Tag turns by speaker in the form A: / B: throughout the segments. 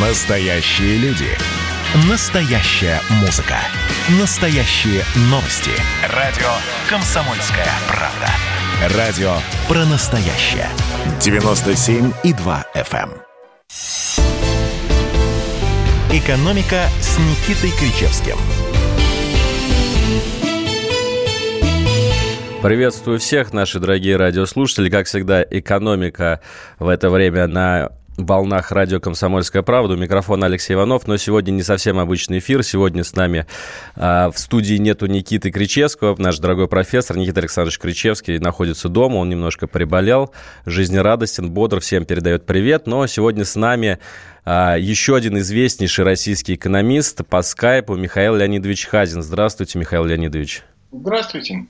A: Настоящие люди. Настоящая музыка. Настоящие новости. Радио «Комсомольская правда». Радио про настоящее. 97,2 FM. эм. «Экономика» с Никитой Кричевским.
B: Приветствую всех, наши дорогие радиослушатели. Как всегда, экономика в это время на волнах радио «Комсомольская правда». У микрофона Алексей Иванов, но сегодня не совсем обычный эфир. Сегодня с нами э, в студии нету Никиты Кричевского. Наш дорогой профессор Никита Александрович Кричевский находится дома. Он немножко приболел, жизнерадостен, бодр, всем передает привет. Но сегодня с нами э, еще один известнейший российский экономист по скайпу Михаил Леонидович Хазин. Здравствуйте, Михаил Леонидович.
C: Здравствуйте.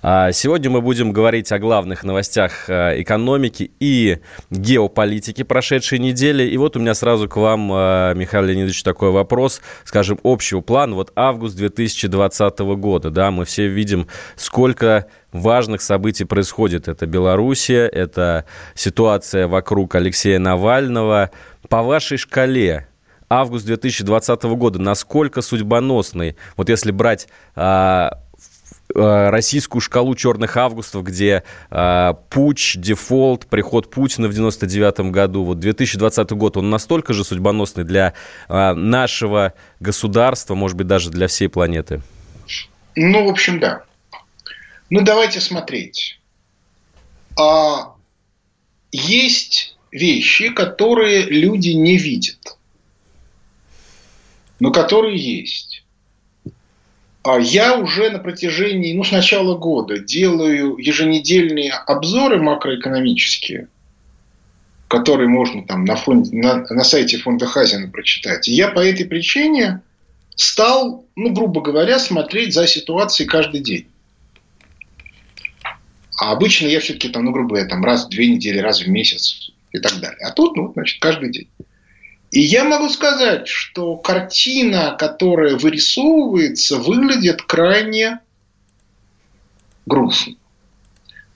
B: А, Сегодня мы будем говорить о главных новостях э, экономики и геополитики прошедшей недели. И вот у меня сразу к вам, э, Михаил Леонидович, такой вопрос, скажем, общего плана. Вот август 2020 года, да, мы все видим, сколько важных событий происходит. Это Белоруссия, это ситуация вокруг Алексея Навального. По вашей шкале, август 2020 года, насколько судьбоносный, вот если брать а, российскую шкалу черных августов, где э, путь, дефолт, приход Путина в 99 году, вот 2020 год, он настолько же судьбоносный для э, нашего государства, может быть, даже для всей планеты?
C: Ну, в общем, да. Ну, давайте смотреть. А, есть вещи, которые люди не видят, но которые есть. А я уже на протяжении, ну, с начала года делаю еженедельные обзоры макроэкономические, которые можно там на, фонде, на, на сайте фонда Хазина прочитать. И я по этой причине стал, ну, грубо говоря, смотреть за ситуацией каждый день. А обычно я все-таки там, ну, грубо говоря, там раз в две недели, раз в месяц и так далее. А тут, ну, значит, каждый день. И я могу сказать, что картина, которая вырисовывается, выглядит крайне грустно.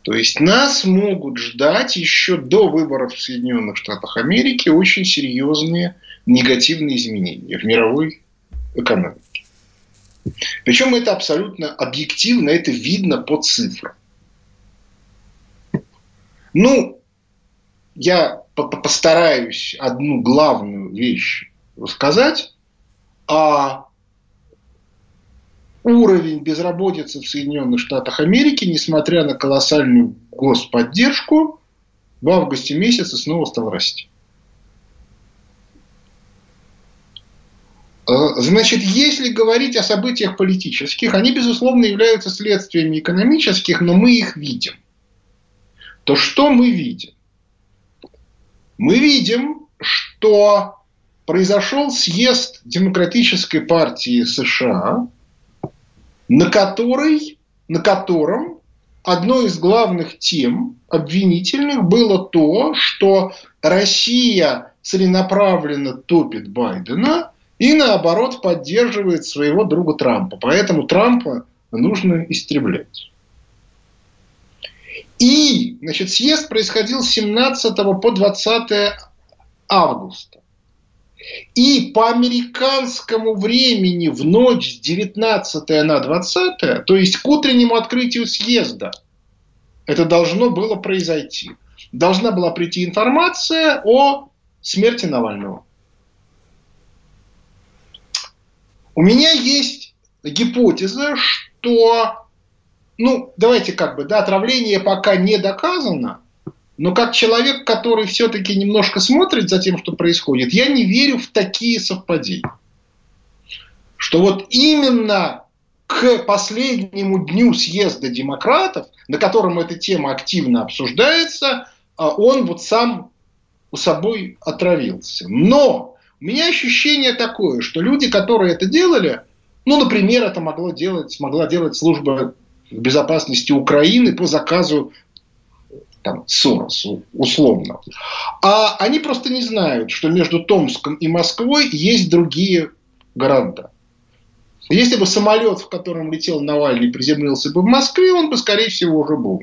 C: То есть нас могут ждать еще до выборов в Соединенных Штатах Америки очень серьезные негативные изменения в мировой экономике. Причем это абсолютно объективно, это видно по цифрам. Ну, я постараюсь одну главную вещь сказать, а уровень безработицы в Соединенных Штатах Америки, несмотря на колоссальную господдержку, в августе месяце снова стал расти. А, значит, если говорить о событиях политических, они, безусловно, являются следствиями экономических, но мы их видим. То что мы видим? Мы видим, что произошел съезд Демократической партии США, на, который, на котором одной из главных тем обвинительных было то, что Россия целенаправленно топит Байдена и наоборот поддерживает своего друга Трампа. Поэтому Трампа нужно истреблять. И, значит, съезд происходил с 17 по 20 августа. И по американскому времени в ночь с 19 на 20, то есть к утреннему открытию съезда, это должно было произойти. Должна была прийти информация о смерти Навального. У меня есть гипотеза, что ну, давайте как бы, да, отравление пока не доказано, но как человек, который все-таки немножко смотрит за тем, что происходит, я не верю в такие совпадения. Что вот именно к последнему дню съезда демократов, на котором эта тема активно обсуждается, а он вот сам у собой отравился. Но у меня ощущение такое, что люди, которые это делали, ну, например, это могло делать, смогла делать служба безопасности Украины по заказу там, Соросу, условно. А они просто не знают, что между Томском и Москвой есть другие города. Если бы самолет, в котором летел Навальный, приземлился бы в Москве, он бы, скорее всего, уже был.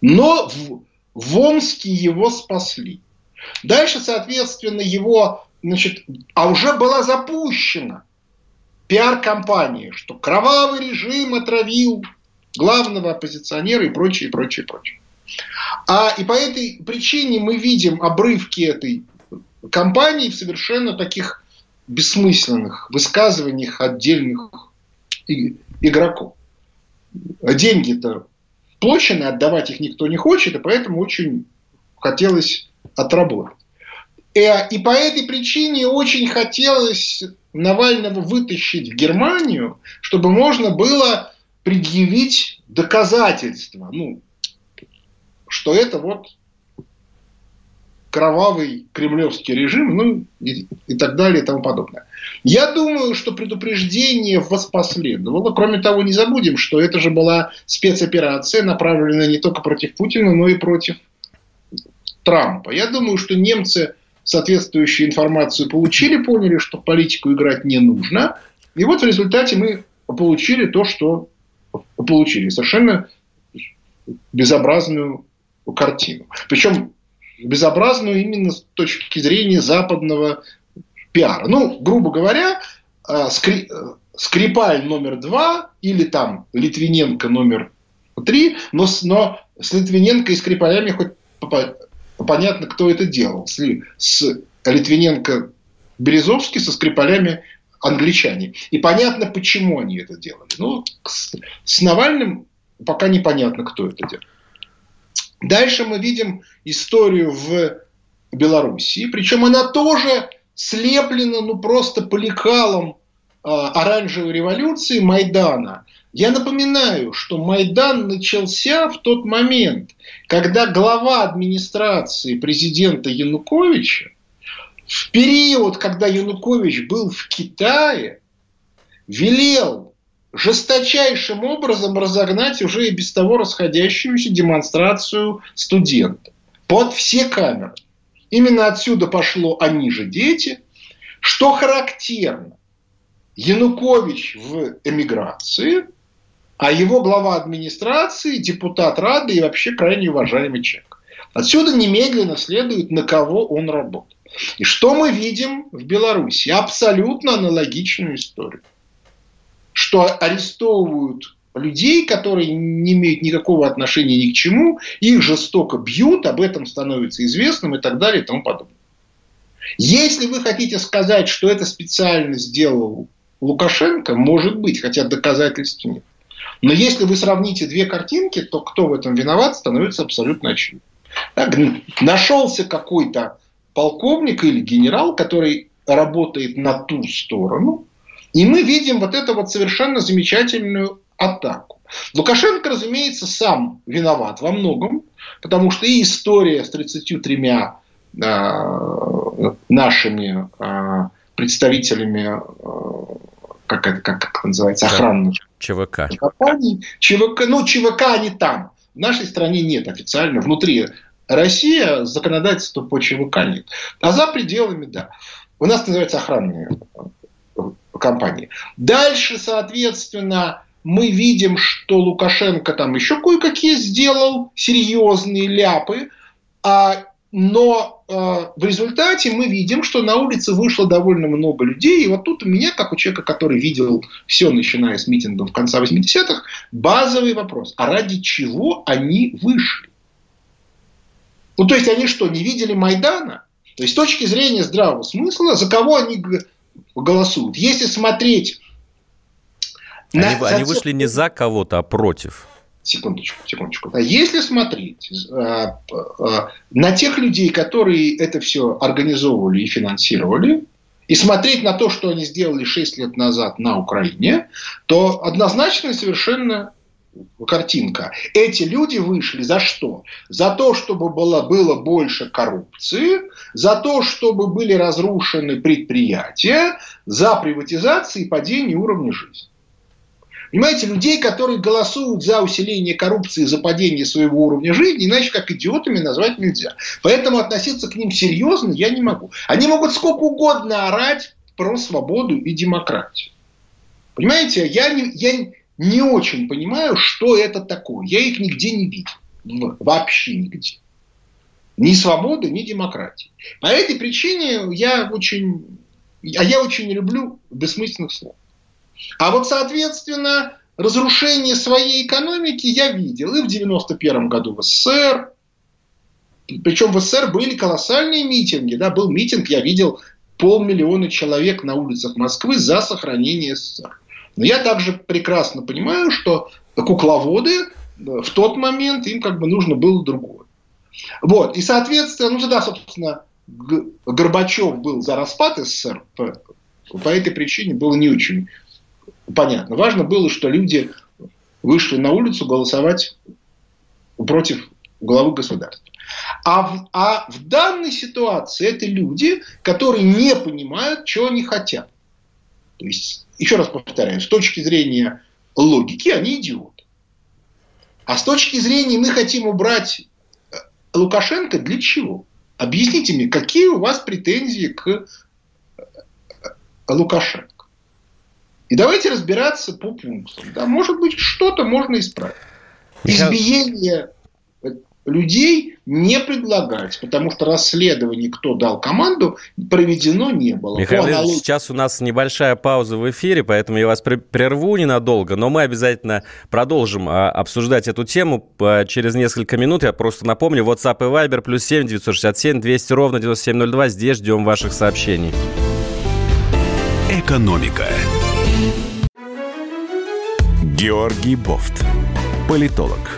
C: Но в, в Омске его спасли. Дальше, соответственно, его значит, а уже была запущена пиар-компания, что кровавый режим отравил главного оппозиционера и прочее, прочее, прочее. А, и по этой причине мы видим обрывки этой кампании в совершенно таких бессмысленных высказываниях отдельных игроков. Деньги-то площади, отдавать их никто не хочет, и поэтому очень хотелось отработать. И, э, и по этой причине очень хотелось Навального вытащить в Германию, чтобы можно было предъявить доказательства, ну, что это вот кровавый кремлевский режим, ну и, и так далее и тому подобное. Я думаю, что предупреждение воспоследовало. Кроме того, не забудем, что это же была спецоперация, направленная не только против Путина, но и против Трампа. Я думаю, что немцы соответствующую информацию получили, поняли, что политику играть не нужно. И вот в результате мы получили то, что получили. Совершенно безобразную картину. Причем безобразную именно с точки зрения западного пиара. Ну, грубо говоря. Э, Скрипаль номер два или там Литвиненко номер три, но но с Литвиненко и Скрипалями хоть понятно, кто это делал. С Литвиненко Березовский, со Скрипалями англичане. И понятно, почему они это делали. Ну, с, с Навальным пока непонятно, кто это делал. Дальше мы видим историю в Белоруссии, причем она тоже слеплена, ну просто по лекалам э, оранжевой революции Майдана. Я напоминаю, что Майдан начался в тот момент, когда глава администрации президента Януковича в период, когда Янукович был в Китае, велел жесточайшим образом разогнать уже и без того расходящуюся демонстрацию студентов. Под все камеры. Именно отсюда пошло «они же дети». Что характерно, Янукович в эмиграции, а его глава администрации, депутат Рады и вообще крайне уважаемый человек. Отсюда немедленно следует, на кого он работает. И что мы видим в Беларуси? Абсолютно аналогичную историю что арестовывают людей, которые не имеют никакого отношения ни к чему, их жестоко бьют, об этом становится известным и так далее и тому подобное. Если вы хотите сказать, что это специально сделал Лукашенко, может быть, хотя доказательств нет. Но если вы сравните две картинки, то кто в этом виноват, становится абсолютно очевидно. Так, нашелся какой-то полковник или генерал, который работает на ту сторону, и мы видим вот эту вот совершенно замечательную атаку. Лукашенко, разумеется, сам виноват во многом, потому что и история с 33 э, нашими э, представителями, э, как, это, как, как называется, охранных
B: ЧВК.
C: компаний, ЧВК, ну, ЧВК они там. В нашей стране нет официально. Внутри России законодательства по ЧВК нет. А за пределами, да. У нас называется охранные компании. Дальше, соответственно, мы видим, что Лукашенко там еще кое-какие сделал серьезные ляпы, а, но э, в результате мы видим, что на улице вышло довольно много людей. И вот тут у меня, как у человека, который видел все, начиная с митингов конце 80-х, базовый вопрос. А ради чего они вышли? Ну, то есть, они что, не видели Майдана? То есть, с точки зрения здравого смысла, за кого они голосуют. Если смотреть...
B: Они, на, они вышли не за кого-то, а против.
C: Секундочку, секундочку. А если смотреть э, э, на тех людей, которые это все организовывали и финансировали, и смотреть на то, что они сделали 6 лет назад на Украине, то однозначно совершенно картинка. Эти люди вышли за что? За то, чтобы было, было больше коррупции, за то, чтобы были разрушены предприятия, за приватизацию и падение уровня жизни. Понимаете, людей, которые голосуют за усиление коррупции, за падение своего уровня жизни, иначе как идиотами назвать нельзя. Поэтому относиться к ним серьезно я не могу. Они могут сколько угодно орать про свободу и демократию. Понимаете, я, не, я, не очень понимаю, что это такое. Я их нигде не видел. Вообще нигде. Ни свободы, ни демократии. По этой причине я очень, а я очень люблю бессмысленных слов. А вот, соответственно, разрушение своей экономики я видел и в 91 году в СССР. Причем в СССР были колоссальные митинги. Да, был митинг, я видел полмиллиона человек на улицах Москвы за сохранение СССР. Но я также прекрасно понимаю, что кукловоды э, в тот момент им как бы нужно было другое. Вот. И, соответственно, ну тогда, собственно, Горбачев был за распад СССР. По, по этой причине было не очень понятно. Важно было, что люди вышли на улицу голосовать против главы государства. А в, а в данной ситуации это люди, которые не понимают, чего они хотят. То есть, еще раз повторяю, с точки зрения логики они идиоты. А с точки зрения мы хотим убрать э, Лукашенко для чего? Объясните мне, какие у вас претензии к э, Лукашенко? И давайте разбираться по пунктам. Да, может быть, что-то можно исправить. Избиение людей не предлагать, потому что расследование, кто дал команду, проведено не было.
B: Михаил аналог... сейчас у нас небольшая пауза в эфире, поэтому я вас прерву ненадолго, но мы обязательно продолжим а, обсуждать эту тему через несколько минут. Я просто напомню, WhatsApp и Viber плюс 7 967 200 ровно 9702. Здесь ждем ваших сообщений.
A: Экономика. Георгий Бофт. Политолог,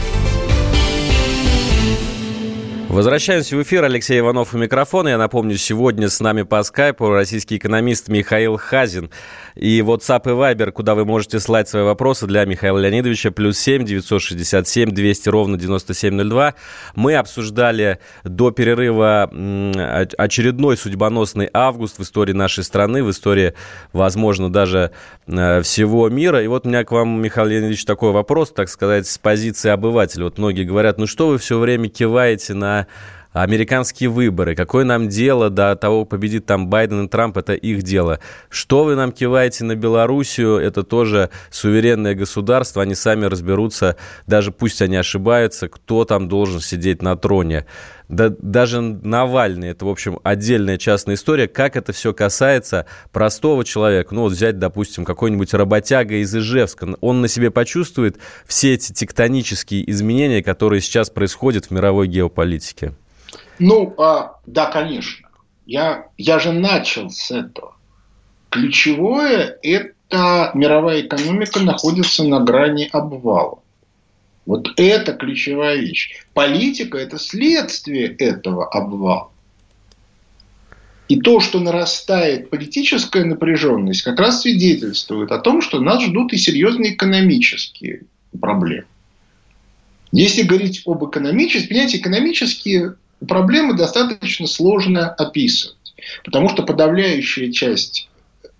B: Возвращаемся в эфир. Алексей Иванов у микрофона. Я напомню, сегодня с нами по скайпу российский экономист Михаил Хазин. И WhatsApp и Viber, куда вы можете слать свои вопросы для Михаила Леонидовича, плюс 7 967 200 ровно 9702. Мы обсуждали до перерыва очередной судьбоносный август в истории нашей страны, в истории, возможно, даже э, всего мира. И вот у меня к вам, Михаил Леонидович, такой вопрос, так сказать, с позиции обывателя. Вот многие говорят, ну что вы все время киваете на американские выборы. Какое нам дело до того, победит там Байден и Трамп, это их дело. Что вы нам киваете на Белоруссию, это тоже суверенное государство, они сами разберутся, даже пусть они ошибаются, кто там должен сидеть на троне. Да, даже Навальный, это, в общем, отдельная частная история, как это все касается простого человека. Ну, вот взять, допустим, какой-нибудь работяга из Ижевска. Он на себе почувствует все эти тектонические изменения, которые сейчас происходят в мировой геополитике.
C: Ну, а, да, конечно. Я, я же начал с этого. Ключевое – это мировая экономика находится на грани обвала. Вот это ключевая вещь. Политика – это следствие этого обвала. И то, что нарастает политическая напряженность, как раз свидетельствует о том, что нас ждут и серьезные экономические проблемы. Если говорить об экономических, понимаете, экономические проблемы достаточно сложно описывать. Потому что подавляющая часть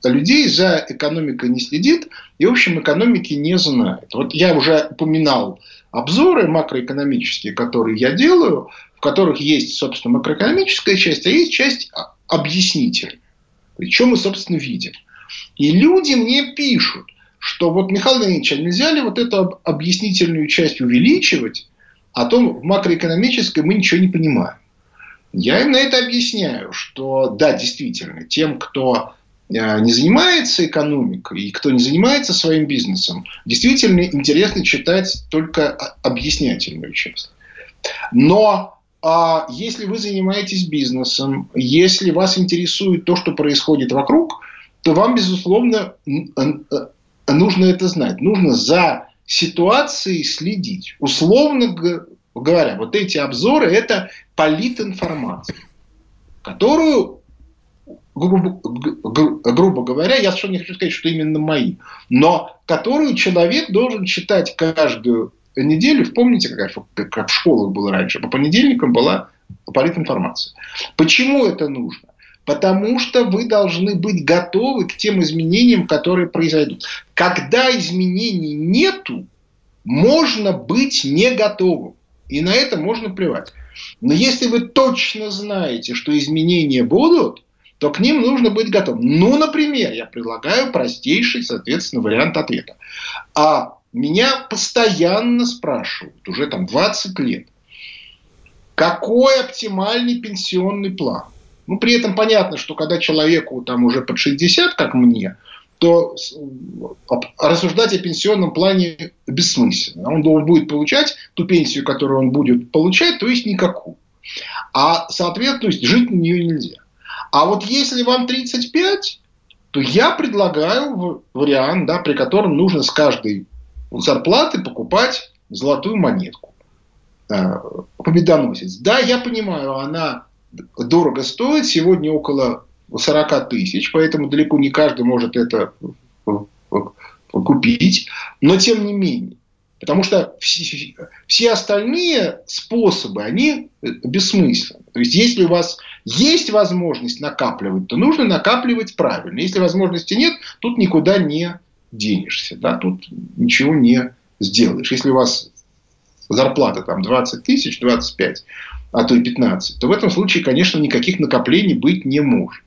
C: людей за экономикой не следит и, в общем, экономики не знает. Вот я уже упоминал обзоры макроэкономические, которые я делаю, в которых есть, собственно, макроэкономическая часть, а есть часть объяснительная. Что мы, собственно, видим. И люди мне пишут, что вот, Михаил Леонидович, а нельзя ли вот эту объяснительную часть увеличивать, а то в макроэкономической мы ничего не понимаем. Я им на это объясняю, что да, действительно, тем, кто не занимается экономикой и кто не занимается своим бизнесом, действительно интересно читать только объяснятельную часть. Но а если вы занимаетесь бизнесом, если вас интересует то, что происходит вокруг, то вам, безусловно, нужно это знать. Нужно за ситуацией следить. Условно говоря, вот эти обзоры – это политинформация, которую, грубо, грубо говоря, я совершенно не хочу сказать, что именно мои, но которую человек должен читать каждую неделю. Помните, как, как в школах было раньше? По понедельникам была политинформация. Почему это нужно? Потому что вы должны быть готовы к тем изменениям, которые произойдут. Когда изменений нету, можно быть не готовым. И на это можно плевать. Но если вы точно знаете, что изменения будут, то к ним нужно быть готовым. Ну, например, я предлагаю простейший, соответственно, вариант ответа. А меня постоянно спрашивают, уже там 20 лет, какой оптимальный пенсионный план? Ну, при этом понятно, что когда человеку там уже под 60, как мне, то рассуждать о пенсионном плане бессмысленно. Он должен будет получать ту пенсию, которую он будет получать, то есть никакую. А, соответственно, жить на нее нельзя. А вот если вам 35, то я предлагаю вариант, да, при котором нужно с каждой зарплаты покупать золотую монетку. Э, победоносец. Да, я понимаю, она дорого стоит, сегодня около 40 тысяч, поэтому далеко не каждый может это купить. Но тем не менее, Потому что все, остальные способы, они бессмысленны. То есть, если у вас есть возможность накапливать, то нужно накапливать правильно. Если возможности нет, тут никуда не денешься. Да? Тут ничего не сделаешь. Если у вас зарплата там 20 тысяч, 25, а то и 15, то в этом случае, конечно, никаких накоплений быть не может.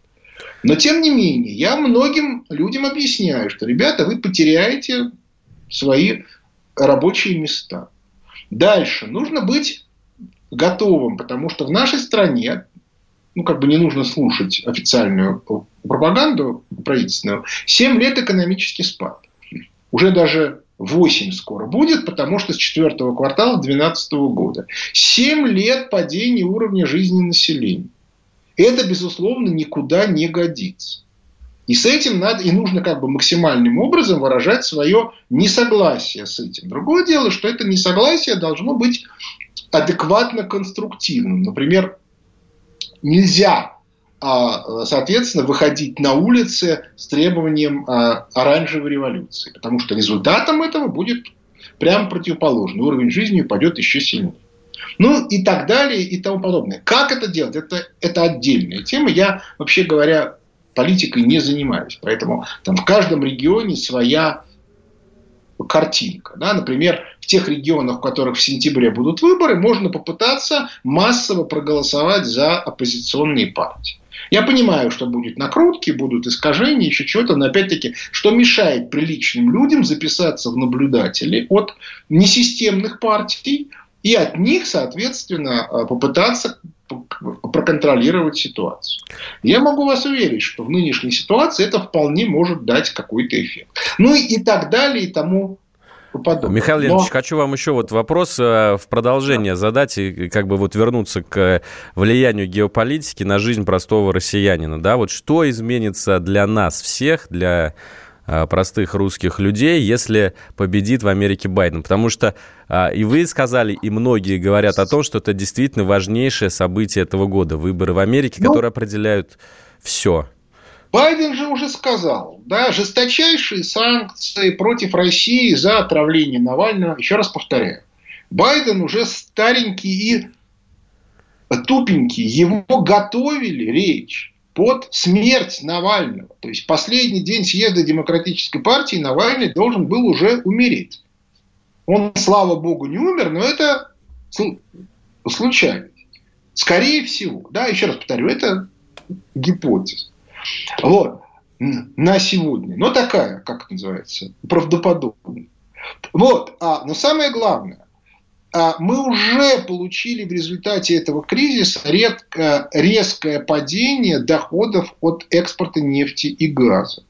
C: Но, тем не менее, я многим людям объясняю, что, ребята, вы потеряете свои рабочие места. Дальше. Нужно быть готовым, потому что в нашей стране, ну, как бы не нужно слушать официальную пропаганду правительственную, 7 лет экономический спад. Уже даже 8 скоро будет, потому что с четвертого квартала 2012 года. 7 лет падения уровня жизни населения. Это, безусловно, никуда не годится. И с этим надо, и нужно как бы максимальным образом выражать свое несогласие с этим. Другое дело, что это несогласие должно быть адекватно конструктивным. Например, нельзя, а, соответственно, выходить на улицы с требованием а, оранжевой революции, потому что результатом этого будет прямо противоположный. Уровень жизни упадет еще сильнее. Ну и так далее и тому подобное. Как это делать? Это, это отдельная тема. Я, вообще говоря, политикой не занимаюсь. Поэтому там в каждом регионе своя картинка. Да? Например, в тех регионах, в которых в сентябре будут выборы, можно попытаться массово проголосовать за оппозиционные партии. Я понимаю, что будут накрутки, будут искажения, еще что-то, но опять-таки, что мешает приличным людям записаться в наблюдатели от несистемных партий и от них, соответственно, попытаться проконтролировать ситуацию. Я могу вас уверить, что в нынешней ситуации это вполне может дать какой-то эффект. Ну и, так далее, и тому подобное.
B: Михаил Леонидович, Но... хочу вам еще вот вопрос э, в продолжение да. задать и как бы вот вернуться к влиянию геополитики на жизнь простого россиянина. Да, вот что изменится для нас всех, для простых русских людей, если победит в Америке Байден. Потому что а, и вы сказали, и многие говорят о том, что это действительно важнейшее событие этого года. Выборы в Америке, ну, которые определяют все.
C: Байден же уже сказал, да, жесточайшие санкции против России за отравление Навального. Еще раз повторяю. Байден уже старенький и тупенький. Его готовили речь под смерть Навального. То есть последний день съезда Демократической партии Навальный должен был уже умереть. Он, слава богу, не умер, но это случайность. Скорее всего, да, еще раз повторю, это гипотеза. Вот, на сегодня. Но такая, как это называется, правдоподобная. Вот, а, но самое главное, мы уже получили в результате этого кризиса редко, резкое падение доходов от экспорта нефти и газа.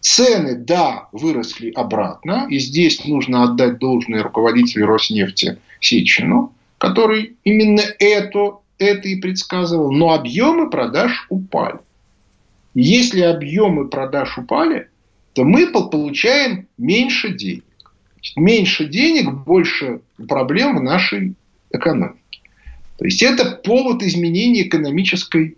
C: Цены, да, выросли обратно, и здесь нужно отдать должное руководителю Роснефти Сечину, который именно это, это и предсказывал, но объемы продаж упали. Если объемы продаж упали, то мы получаем меньше денег меньше денег, больше проблем в нашей экономике. То есть это повод изменения экономической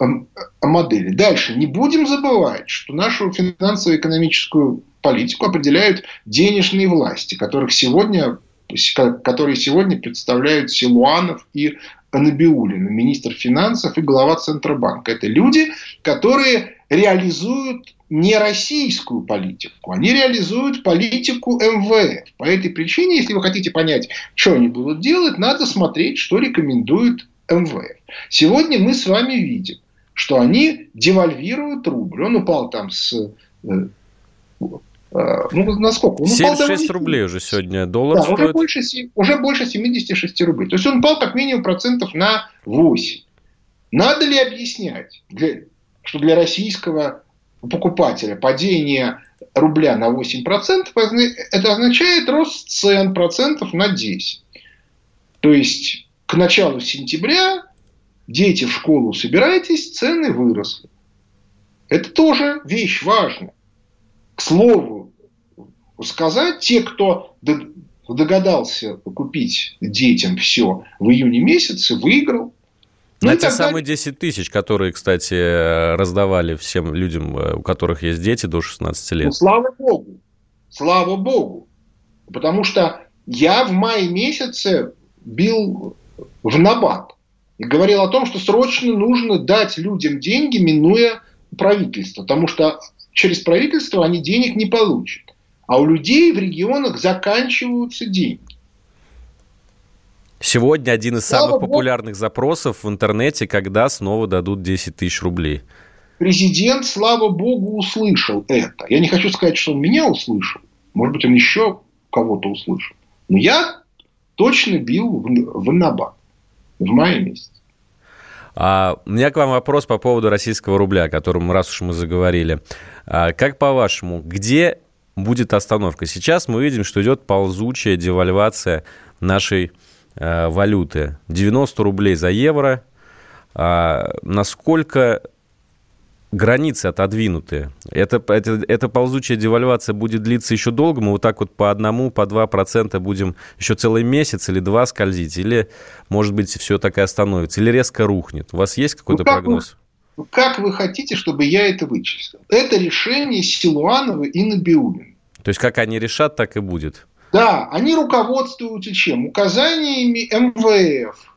C: эм, модели. Дальше. Не будем забывать, что нашу финансово-экономическую политику определяют денежные власти, которых сегодня, которые сегодня представляют Силуанов и Анабиулина, министр финансов и глава Центробанка. Это люди, которые реализуют не российскую политику, они реализуют политику МВФ. По этой причине, если вы хотите понять, что они будут делать, надо смотреть, что рекомендует МВФ. Сегодня мы с вами видим, что они девальвируют рубль. Он упал там с э,
B: Э, ну, насколько? Он 76 упал рублей уже сегодня доллар да,
C: стоит. Уже больше, уже больше 76 рублей. То есть он упал как минимум процентов на 8. Надо ли объяснять, для, что для российского покупателя падение рубля на 8% это означает рост цен процентов на 10. То есть к началу сентября дети в школу собираетесь, цены выросли. Это тоже вещь важная. К слову, сказать. Те, кто догадался купить детям все в июне месяце, выиграл.
B: Ну, На те самые 10 тысяч, которые, кстати, раздавали всем людям, э, у которых есть дети до 16 лет. Ну,
C: слава богу. Слава богу. Потому что я в мае месяце бил в набат и говорил о том, что срочно нужно дать людям деньги, минуя правительство. Потому что через правительство они денег не получат. А у людей в регионах заканчиваются деньги.
B: Сегодня один из Слава самых Богу, популярных запросов в интернете, когда снова дадут 10 тысяч рублей.
C: Президент, слава богу, услышал это. Я не хочу сказать, что он меня услышал. Может быть, он еще кого-то услышал. Но я точно бил в, в набат в мае месяце.
B: А, у меня к вам вопрос по поводу российского рубля, о котором раз уж мы заговорили. А, как по-вашему, где будет остановка. Сейчас мы видим, что идет ползучая девальвация нашей э, валюты. 90 рублей за евро. А насколько границы отодвинуты. Это, это, эта ползучая девальвация будет длиться еще долго? Мы вот так вот по одному, по два процента будем еще целый месяц или два скользить? Или, может быть, все так и остановится? Или резко рухнет? У вас есть какой-то ну, прогноз?
C: Как вы хотите, чтобы я это вычислил? Это решение Силуанова и Набиулина.
B: То есть, как они решат, так и будет.
C: Да, они руководствуются чем? Указаниями МВФ,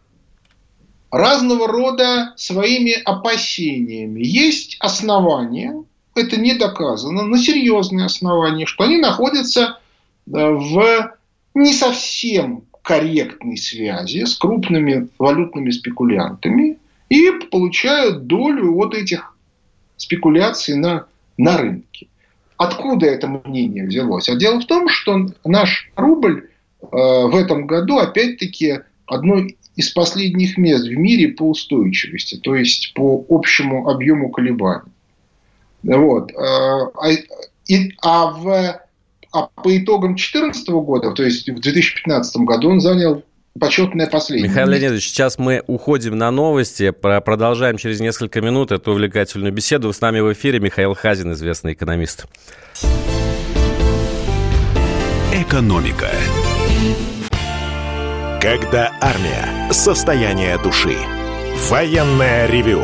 C: разного рода своими опасениями. Есть основания, это не доказано, но серьезные основания, что они находятся э, в не совсем корректной связи с крупными валютными спекулянтами и получают долю вот этих спекуляций на, на рынке. Откуда это мнение взялось? А дело в том, что наш рубль э, в этом году опять-таки одно из последних мест в мире по устойчивости, то есть по общему объему колебаний. Вот. Э, а, и, а, в, а по итогам 2014 года, то есть в 2015 году он занял почетное последнее.
B: Михаил Леонидович, сейчас мы уходим на новости, продолжаем через несколько минут эту увлекательную беседу. С нами в эфире Михаил Хазин, известный экономист.
A: Экономика. Когда армия. Состояние души. Военное ревю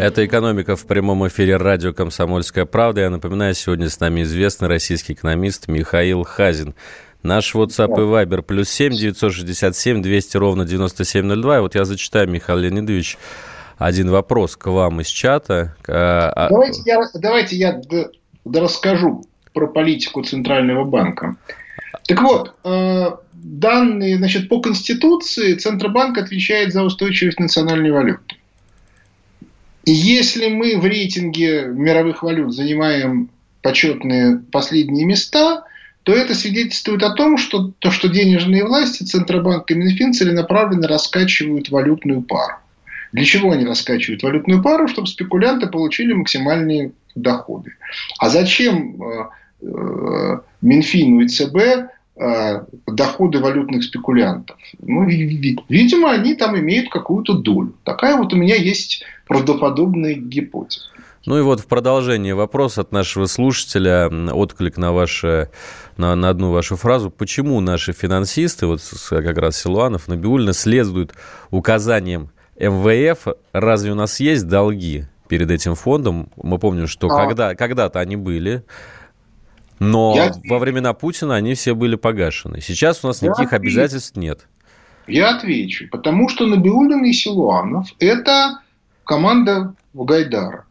B: это «Экономика» в прямом эфире радио «Комсомольская правда». Я напоминаю, сегодня с нами известный российский экономист Михаил Хазин. Наш WhatsApp и Viber плюс 7 967 200 ровно 9702. И вот я зачитаю, Михаил Леонидович, один вопрос к вам из чата.
C: А, а давайте я, давайте я расскажу про политику Центрального банка. Так вот, э, данные, значит, по Конституции Центробанк отвечает за устойчивость национальной валюты. И если мы в рейтинге мировых валют занимаем почетные последние места, то это свидетельствует о том, что то, что денежные власти, Центробанк и Минфин целенаправленно раскачивают валютную пару. Для чего они раскачивают валютную пару? Чтобы спекулянты получили максимальные доходы. А зачем э, э, Минфину и ЦБ доходы валютных спекулянтов? Ну, видимо, они там имеют какую-то долю. Такая вот у меня есть правдоподобная гипотеза.
B: Ну и вот в продолжение вопрос от нашего слушателя, отклик на, ваше, на, на одну вашу фразу. Почему наши финансисты, вот как раз Силуанов, Набиульна, следуют указаниям МВФ? Разве у нас есть долги перед этим фондом? Мы помним, что а... когда, когда-то они были, но Я... во времена Путина они все были погашены. Сейчас у нас Я никаких отвечу. обязательств нет.
C: Я отвечу. Потому что Набиулин и Силуанов – это команда Гайдара.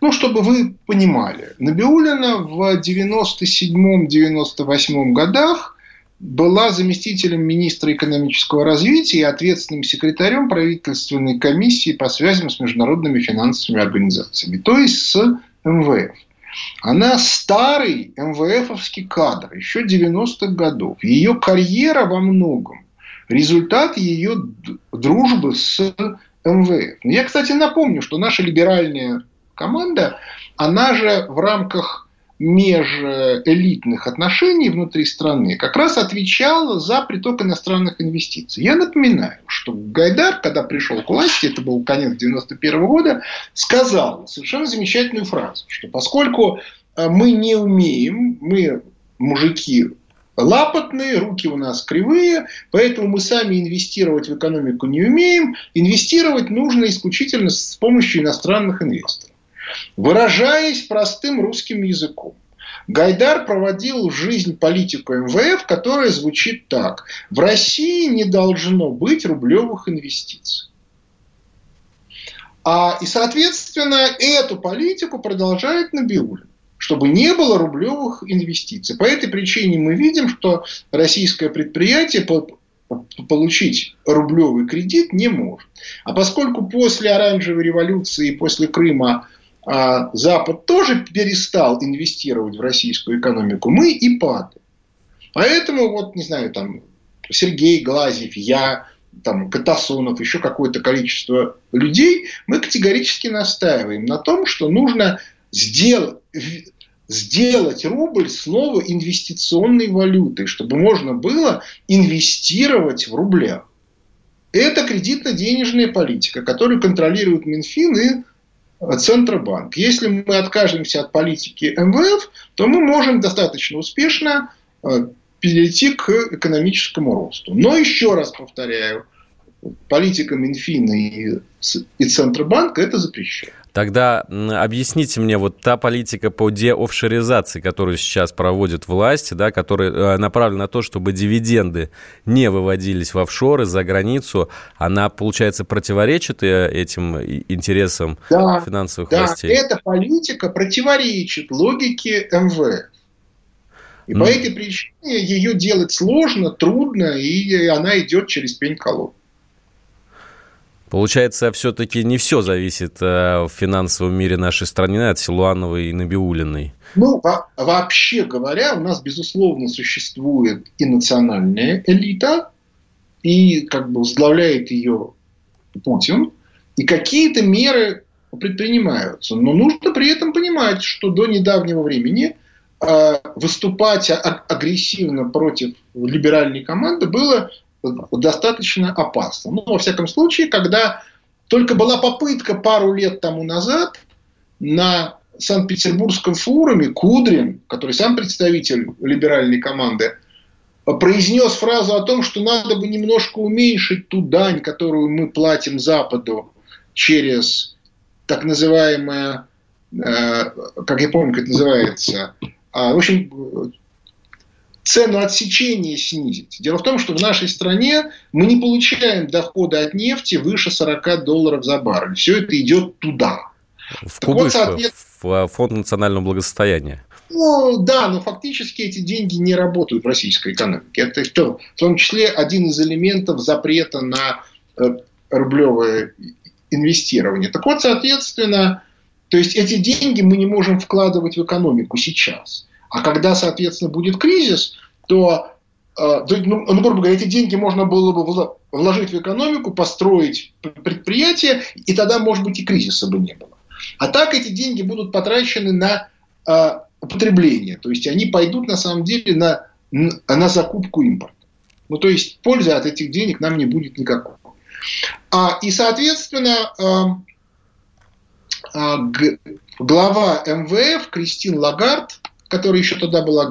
C: Ну, чтобы вы понимали, Набиулина в 97-98 годах была заместителем министра экономического развития и ответственным секретарем правительственной комиссии по связям с международными финансовыми организациями, то есть с МВФ. Она старый МВФовский кадр, еще 90-х годов. Ее карьера во многом результат ее дружбы с МВФ. Я, кстати, напомню, что наша либеральная команда, она же в рамках межэлитных отношений внутри страны как раз отвечала за приток иностранных инвестиций. Я напоминаю, что Гайдар, когда пришел к власти, это был конец 91 года, сказал совершенно замечательную фразу, что поскольку э, мы не умеем, мы мужики лапотные, руки у нас кривые, поэтому мы сами инвестировать в экономику не умеем. Инвестировать нужно исключительно с помощью иностранных инвесторов. Выражаясь простым русским языком, Гайдар проводил жизнь политику МВФ, которая звучит так. В России не должно быть рублевых инвестиций. А, и, соответственно, эту политику продолжает Набиулин чтобы не было рублевых инвестиций. По этой причине мы видим, что российское предприятие получить рублевый кредит не может. А поскольку после оранжевой революции и после Крыма а Запад тоже перестал инвестировать в российскую экономику, мы и падаем. Поэтому, вот, не знаю, там, Сергей Глазьев, я, там, Катасонов, еще какое-то количество людей, мы категорически настаиваем на том, что нужно сделать, сделать рубль снова инвестиционной валютой, чтобы можно было инвестировать в рублях. Это кредитно-денежная политика, которую контролирует Минфин и Центробанк. Если мы откажемся от политики МВФ, то мы можем достаточно успешно э, перейти к экономическому росту. Но еще раз повторяю, политика Минфина и, и Центробанка это запрещает.
B: Тогда объясните мне, вот та политика по деофшоризации, которую сейчас проводят власти, да, которая э, направлена на то, чтобы дивиденды не выводились в офшоры за границу, она, получается, противоречит э, этим интересам да, финансовых
C: да,
B: властей?
C: эта политика противоречит логике МВФ. И mm. по этой причине ее делать сложно, трудно, и она идет через пень-колоду.
B: Получается, все-таки не все зависит э, в финансовом мире нашей страны от Силуановой и Набиулиной.
C: Ну, вообще говоря, у нас, безусловно, существует и национальная элита, и как бы возглавляет ее Путин, и какие-то меры предпринимаются. Но нужно при этом понимать, что до недавнего времени э, выступать агрессивно против либеральной команды было достаточно опасно. Ну, во всяком случае, когда только была попытка пару лет тому назад на Санкт-Петербургском форуме Кудрин, который сам представитель либеральной команды, произнес фразу о том, что надо бы немножко уменьшить ту дань, которую мы платим Западу через так называемое, э, как я помню, как это называется, э, в общем, цену отсечения снизить. Дело в том, что в нашей стране мы не получаем доходы от нефти выше 40 долларов за баррель. Все это идет туда.
B: В кубышку, вот, соответ... в фонд национального благосостояния.
C: Ну, да, но фактически эти деньги не работают в российской экономике. Это в том числе один из элементов запрета на э, рублевое инвестирование. Так вот, соответственно, то есть эти деньги мы не можем вкладывать в экономику сейчас. А когда, соответственно, будет кризис, то, э, ну, ну, грубо говоря, эти деньги можно было бы вложить в экономику, построить предприятие, и тогда, может быть, и кризиса бы не было. А так эти деньги будут потрачены на э, употребление. То есть они пойдут, на самом деле, на, на закупку импорта. Ну, то есть пользы от этих денег нам не будет никакой. А, и, соответственно, э, э, глава МВФ Кристин Лагард, которая еще тогда была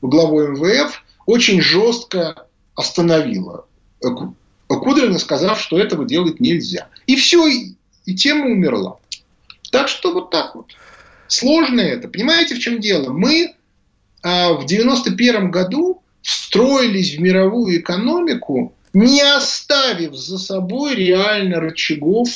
C: главой МВФ, очень жестко остановила Кудрина, сказав, что этого делать нельзя. И все, и, и тема умерла. Так что вот так вот. Сложно это. Понимаете, в чем дело? Мы а, в 91 году встроились в мировую экономику, не оставив за собой реально рычагов,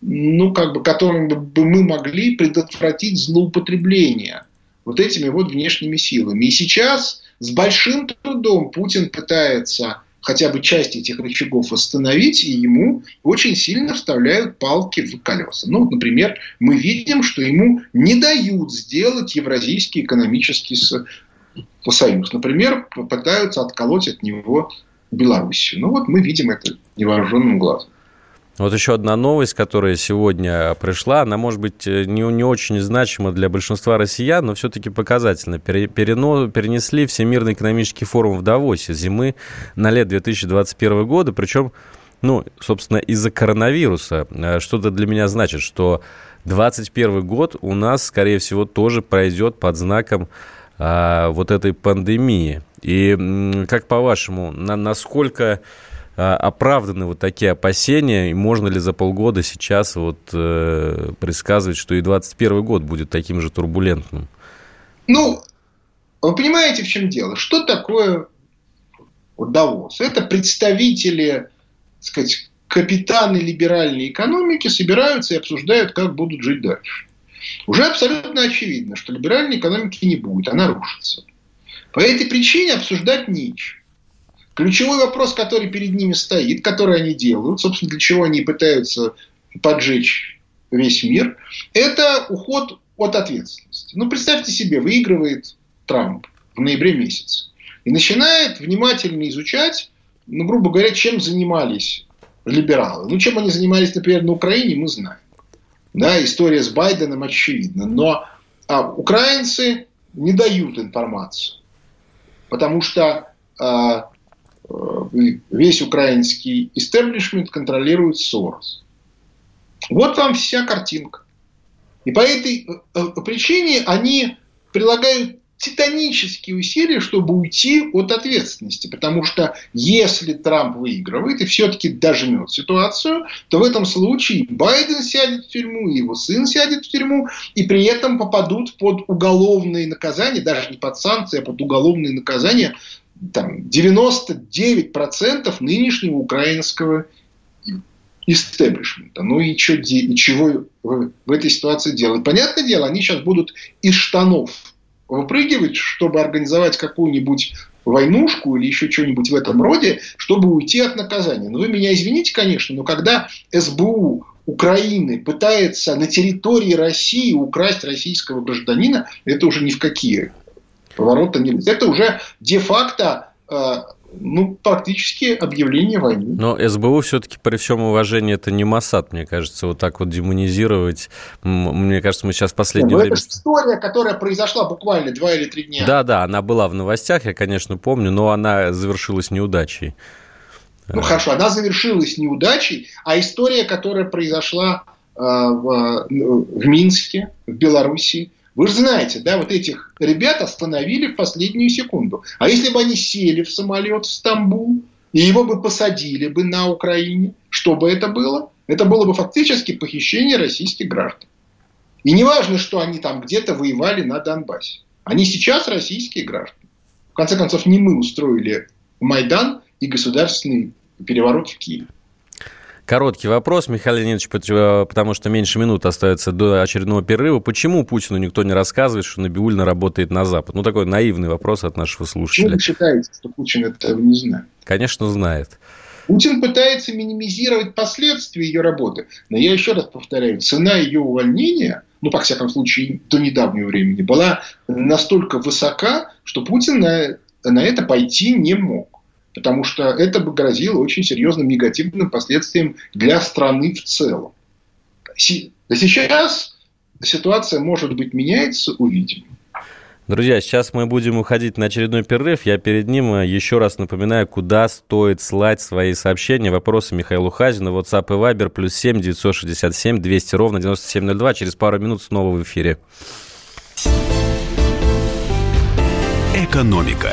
C: ну, как бы, которыми бы мы могли предотвратить злоупотребление вот этими вот внешними силами. И сейчас с большим трудом Путин пытается хотя бы часть этих рычагов остановить, и ему очень сильно вставляют палки в колеса. Ну, вот, например, мы видим, что ему не дают сделать Евразийский экономический союз. Например, пытаются отколоть от него Белоруссию. Ну вот мы видим это невооруженным глазом.
B: Вот еще одна новость, которая сегодня пришла, она может быть э, не, не очень значима для большинства россиян, но все-таки показательно. Перено, перенесли Всемирный экономический форум в Давосе зимы на лет 2021 года, причем, ну, собственно, из-за коронавируса. Э, что-то для меня значит, что 2021 год у нас, скорее всего, тоже пройдет под знаком а, вот этой пандемии. И как по-вашему, на, насколько оправданы вот такие опасения, и можно ли за полгода сейчас вот э, предсказывать, что и 2021 год будет таким же турбулентным?
C: Ну, вы понимаете, в чем дело? Что такое Давос? Это представители, так сказать, капитаны либеральной экономики собираются и обсуждают, как будут жить дальше. Уже абсолютно очевидно, что либеральной экономики не будет, она рушится. По этой причине обсуждать нечего. Ключевой вопрос, который перед ними стоит, который они делают, собственно, для чего они пытаются поджечь весь мир, это уход от ответственности. Ну, представьте себе, выигрывает Трамп в ноябре месяце и начинает внимательно изучать, ну, грубо говоря, чем занимались либералы. Ну, чем они занимались, например, на Украине, мы знаем. Да, история с Байденом очевидна. Но а, украинцы не дают информацию. Потому что а, весь украинский истеблишмент контролирует Сорос. Вот вам вся картинка. И по этой э, э, причине они прилагают титанические усилия, чтобы уйти от ответственности. Потому что если Трамп выигрывает и все-таки дожмет ситуацию, то в этом случае Байден сядет в тюрьму, и его сын сядет в тюрьму, и при этом попадут под уголовные наказания, даже не под санкции, а под уголовные наказания там, 99% нынешнего украинского истеблишмента. Ну и, что, и чего в, в этой ситуации делать? Понятное дело, они сейчас будут из штанов выпрыгивать, чтобы организовать какую-нибудь войнушку или еще что-нибудь в этом роде, чтобы уйти от наказания. Но вы меня извините, конечно, но когда СБУ Украины пытается на территории России украсть российского гражданина, это уже ни в какие поворота нет. Это уже де-факто э, ну, практически объявление войны.
B: Но СБУ все-таки при всем уважении это не Масад, мне кажется, вот так вот демонизировать. Мне кажется, мы сейчас в последнее
C: Нет,
B: время...
C: Это история, которая произошла буквально два или три дня.
B: Да, да, она была в новостях, я, конечно, помню, но она завершилась неудачей.
C: Ну хорошо, она завершилась неудачей, а история, которая произошла э, в, в Минске, в Беларуси, вы же знаете, да, вот этих ребят остановили в последнюю секунду. А если бы они сели в самолет в Стамбул, и его бы посадили бы на Украине, что бы это было? Это было бы фактически похищение российских граждан. И не важно, что они там где-то воевали на Донбассе. Они сейчас российские граждане. В конце концов, не мы устроили Майдан и государственный переворот в Киеве.
B: Короткий вопрос, Михаил Леонидович, э, потому что меньше минут остается до очередного перерыва. Почему Путину никто не рассказывает, что Набиульна работает на Запад? Ну, такой наивный вопрос от нашего слушателя.
C: Почему вы считаете, что Путин этого не знает?
B: Конечно, знает.
C: Путин пытается минимизировать последствия ее работы. Но я еще раз повторяю, цена ее увольнения, ну, по всяком случае, до недавнего времени, была настолько высока, что Путин на, на это пойти не мог. Потому что это бы грозило очень серьезным негативным последствиям для страны в целом. Сейчас ситуация, может быть, меняется, увидим.
B: Друзья, сейчас мы будем уходить на очередной перерыв. Я перед ним э, еще раз напоминаю, куда стоит слать свои сообщения, вопросы Михаилу Хазину, WhatsApp и Viber, плюс 7 967 200 ровно 9702. Через пару минут снова в эфире.
A: Экономика.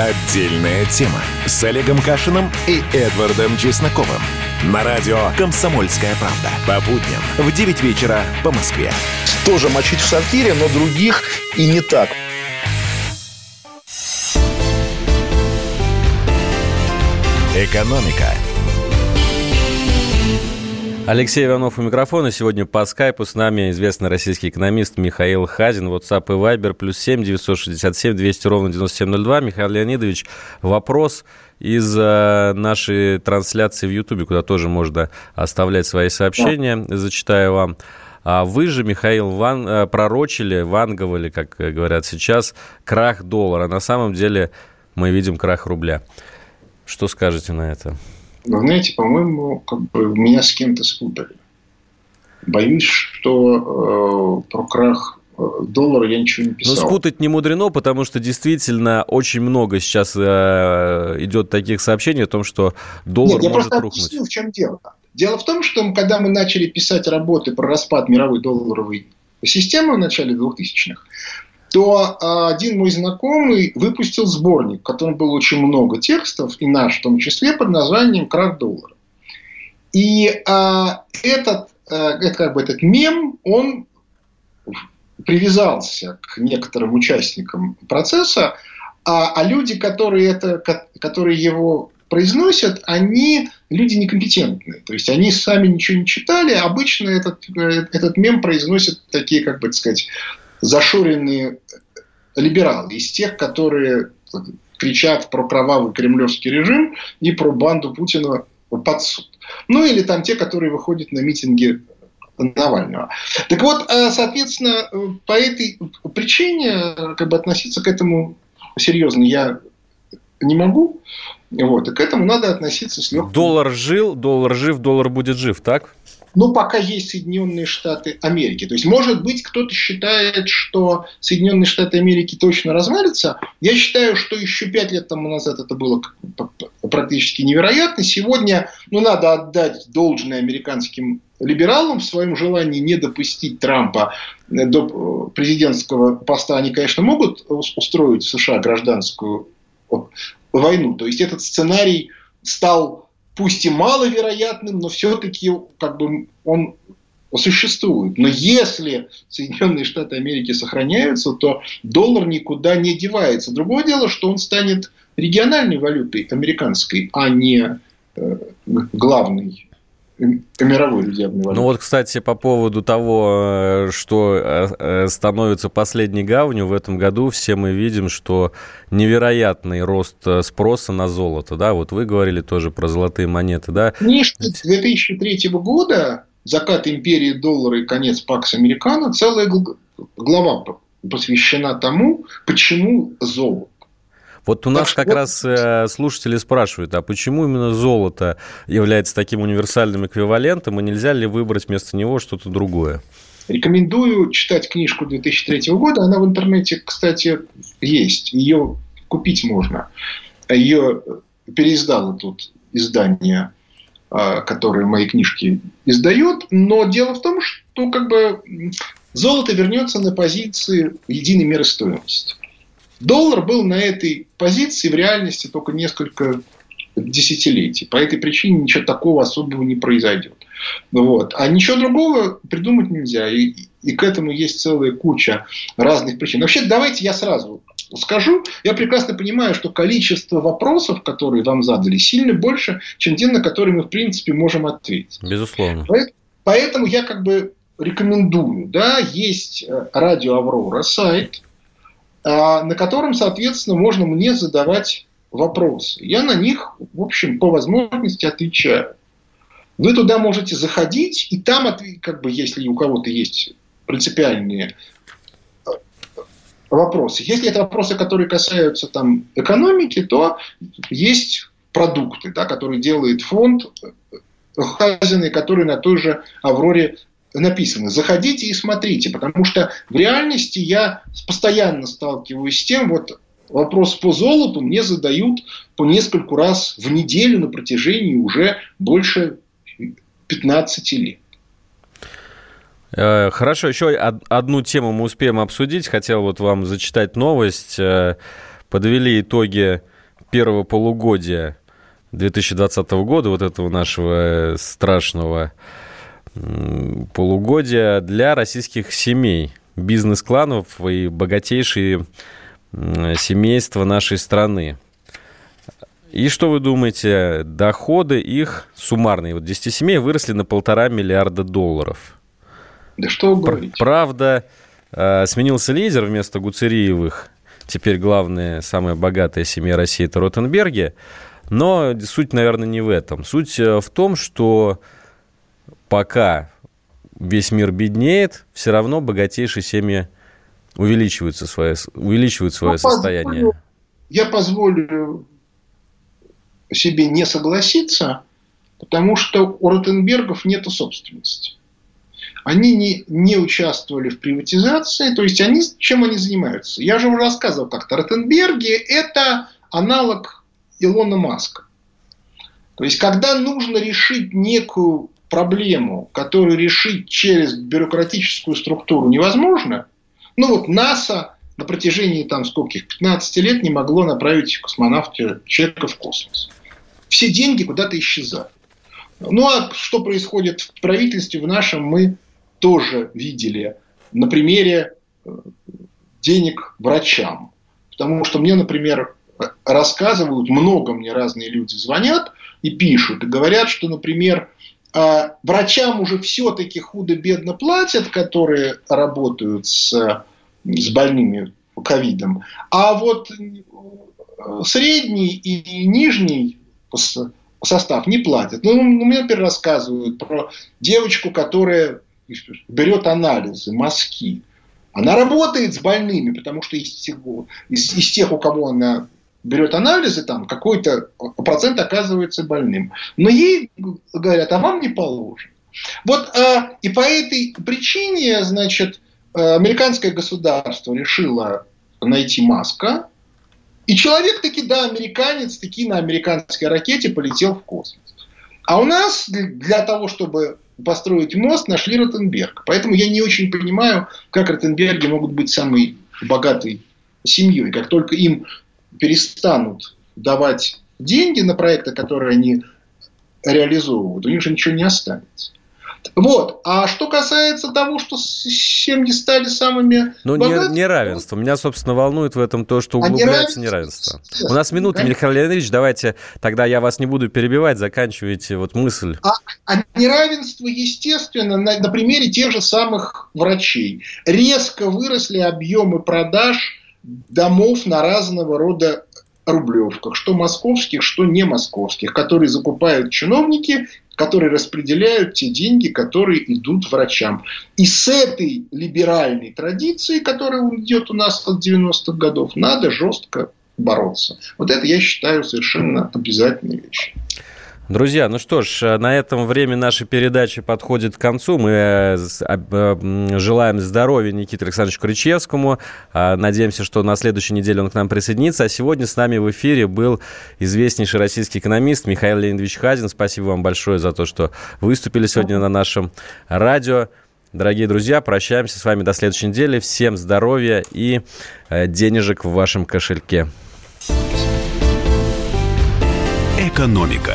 A: Отдельная тема с Олегом Кашиным и Эдвардом Чесноковым. На радио «Комсомольская правда». По будням в 9 вечера по Москве.
D: Тоже мочить в сортире, но других и не так.
A: Экономика –
B: Алексей Иванов у микрофона. Сегодня по скайпу с нами известный российский экономист Михаил Хазин. WhatsApp и Viber плюс 7 967 200 ровно 9702. Михаил Леонидович, вопрос из э, нашей трансляции в Ютубе, куда тоже можно оставлять свои сообщения. Да. Зачитаю вам. А вы же, Михаил, ван, э, пророчили, ванговали, как говорят сейчас, крах доллара. На самом деле мы видим крах рубля. Что скажете на это?
C: Вы знаете, по-моему, как бы меня с кем-то спутали. Боюсь, что э, про крах э, доллара я ничего не писал.
B: Но спутать не мудрено, потому что действительно очень много сейчас э, идет таких сообщений о том, что доллар Нет, я может просто рухнуть. Объясню,
C: в чем дело. Дело в том, что когда мы начали писать работы про распад мировой долларовой системы в начале 2000-х, то а, один мой знакомый выпустил сборник, в котором было очень много текстов, и наш в том числе, под названием «Крах доллара». И а, этот, а, это, как бы этот мем, он привязался к некоторым участникам процесса, а, а люди, которые, это, которые его произносят, они люди некомпетентные. То есть они сами ничего не читали. Обычно этот, э, этот мем произносят такие, как бы сказать, зашоренные либералы, из тех, которые кричат про кровавый кремлевский режим и про банду Путина под суд. Ну или там те, которые выходят на митинги Навального. Так вот, э, соответственно, по этой причине как бы относиться к этому серьезно я не могу. Вот, и к этому надо относиться с легким.
B: Доллар жил, доллар жив, доллар будет жив, так?
C: Ну, пока есть Соединенные Штаты Америки. То есть, может быть, кто-то считает, что Соединенные Штаты Америки точно развалится. Я считаю, что еще пять лет тому назад это было практически невероятно. Сегодня, ну, надо отдать должное американским либералам в своем желании не допустить Трампа до президентского поста. Они, конечно, могут устроить в США гражданскую войну. То есть, этот сценарий стал пусть и маловероятным, но все-таки как бы он существует. Но если Соединенные Штаты Америки сохраняются, то доллар никуда не девается. Другое дело, что он станет региональной валютой американской, а не э, главной мировой резервной валюты.
B: Ну вот, кстати, по поводу того, э, что э, э, становится последней гавнью в этом году, все мы видим, что невероятный рост спроса на золото, да, вот вы говорили тоже про золотые монеты, да?
C: Конечно, с 2003 года закат империи доллара и конец Пакс Американо, целая глава посвящена тому, почему золото.
B: Вот у нас так, как вот... раз э, слушатели спрашивают, а почему именно золото является таким универсальным эквивалентом, и нельзя ли выбрать вместо него что-то другое?
C: Рекомендую читать книжку 2003 года. Она в интернете, кстати, есть. Ее купить можно. Ее переиздало тут издание, а, которое мои книжки издает. Но дело в том, что как бы золото вернется на позиции единой меры стоимости. Доллар был на этой позиции в реальности только несколько десятилетий. По этой причине ничего такого особого не произойдет. Вот. А ничего другого придумать нельзя. И, и к этому есть целая куча разных причин. Вообще, давайте я сразу скажу, я прекрасно понимаю, что количество вопросов, которые вам задали, сильно больше, чем те, на которые мы, в принципе, можем ответить.
B: Безусловно.
C: Поэтому я как бы рекомендую, да, есть э, радио Аврора, сайт, на котором, соответственно, можно мне задавать вопросы. Я на них, в общем, по возможности отвечаю. Вы туда можете заходить, и там, как бы, если у кого-то есть принципиальные э, вопросы. Если это вопросы, которые касаются там, экономики, то есть продукты, да, которые делает фонд Хазины, который на той же Авроре написано. Заходите и смотрите, потому что в реальности я постоянно сталкиваюсь с тем, вот вопрос по золоту мне задают по нескольку раз в неделю на протяжении уже больше 15 лет.
B: Э, хорошо, еще одну тему мы успеем обсудить. Хотел вот вам зачитать новость. Э, подвели итоги первого полугодия 2020 года, вот этого нашего страшного полугодия для российских семей, бизнес-кланов и богатейшие семейства нашей страны. И что вы думаете, доходы их суммарные, вот 10 семей выросли на полтора миллиарда долларов.
C: Да что вы говорите?
B: Правда, э, сменился лидер вместо Гуцериевых. Теперь главная, самая богатая семья России – это Ротенберги. Но суть, наверное, не в этом. Суть э, в том, что пока весь мир беднеет, все равно богатейшие семьи увеличиваются свое, увеличивают свое ну, состояние.
C: Позволю, я позволю себе не согласиться, потому что у Ротенбергов нет собственности. Они не, не участвовали в приватизации, то есть они, чем они занимаются? Я же уже рассказывал как-то, Ротенберги – это аналог Илона Маска. То есть, когда нужно решить некую проблему, которую решить через бюрократическую структуру невозможно, ну вот НАСА на протяжении там скольких, 15 лет не могло направить космонавта человека в космос. Все деньги куда-то исчезают. Ну а что происходит в правительстве в нашем, мы тоже видели на примере э, денег врачам. Потому что мне, например, рассказывают, много мне разные люди звонят и пишут, и говорят, что, например, а врачам уже все-таки худо-бедно платят, которые работают с, с больными ковидом. А вот э, средний и нижний состав не платят. Ну, мне, например, рассказывают про девочку, которая берет анализы, мазки. Она работает с больными, потому что из, из, из тех, у кого она берет анализы, там какой-то процент оказывается больным. Но ей говорят, а вам не положено. Вот э, и по этой причине, значит, э, американское государство решило найти Маска, и человек таки, да, американец, таки на американской ракете полетел в космос. А у нас для того, чтобы построить мост, нашли Ротенберг. Поэтому я не очень понимаю, как Ротенберги могут быть самой богатой семьей. Как только им перестанут давать деньги на проекты, которые они реализовывают, у них же ничего не останется. Вот. А что касается того, что семьи стали самыми
B: Ну,
C: богатыми,
B: неравенство. Меня, собственно, волнует в этом то, что а углубляется а неравенство. неравенство. У нас минута. Михаил Леонидович, давайте тогда я вас не буду перебивать, заканчивайте вот мысль.
C: А, а неравенство, естественно, на, на примере тех же самых врачей. Резко выросли объемы продаж домов на разного рода рублевках, что московских, что не московских, которые закупают чиновники, которые распределяют те деньги, которые идут врачам. И с этой либеральной традицией, которая идет у нас от 90-х годов, надо жестко бороться. Вот это я считаю совершенно обязательной вещью.
B: Друзья, ну что ж, э, на этом время нашей передачи подходит к концу. Мы э, э, желаем здоровья Никите Александровичу Кричевскому. Надеемся, что на следующей неделе он к нам присоединится. А сегодня с нами в эфире был известнейший российский экономист Михаил Леонидович Хазин. Спасибо вам большое за то, что выступили сегодня на нашем радио. Дорогие друзья, прощаемся с вами до следующей недели. Всем здоровья и денежек в вашем кошельке.
A: Экономика.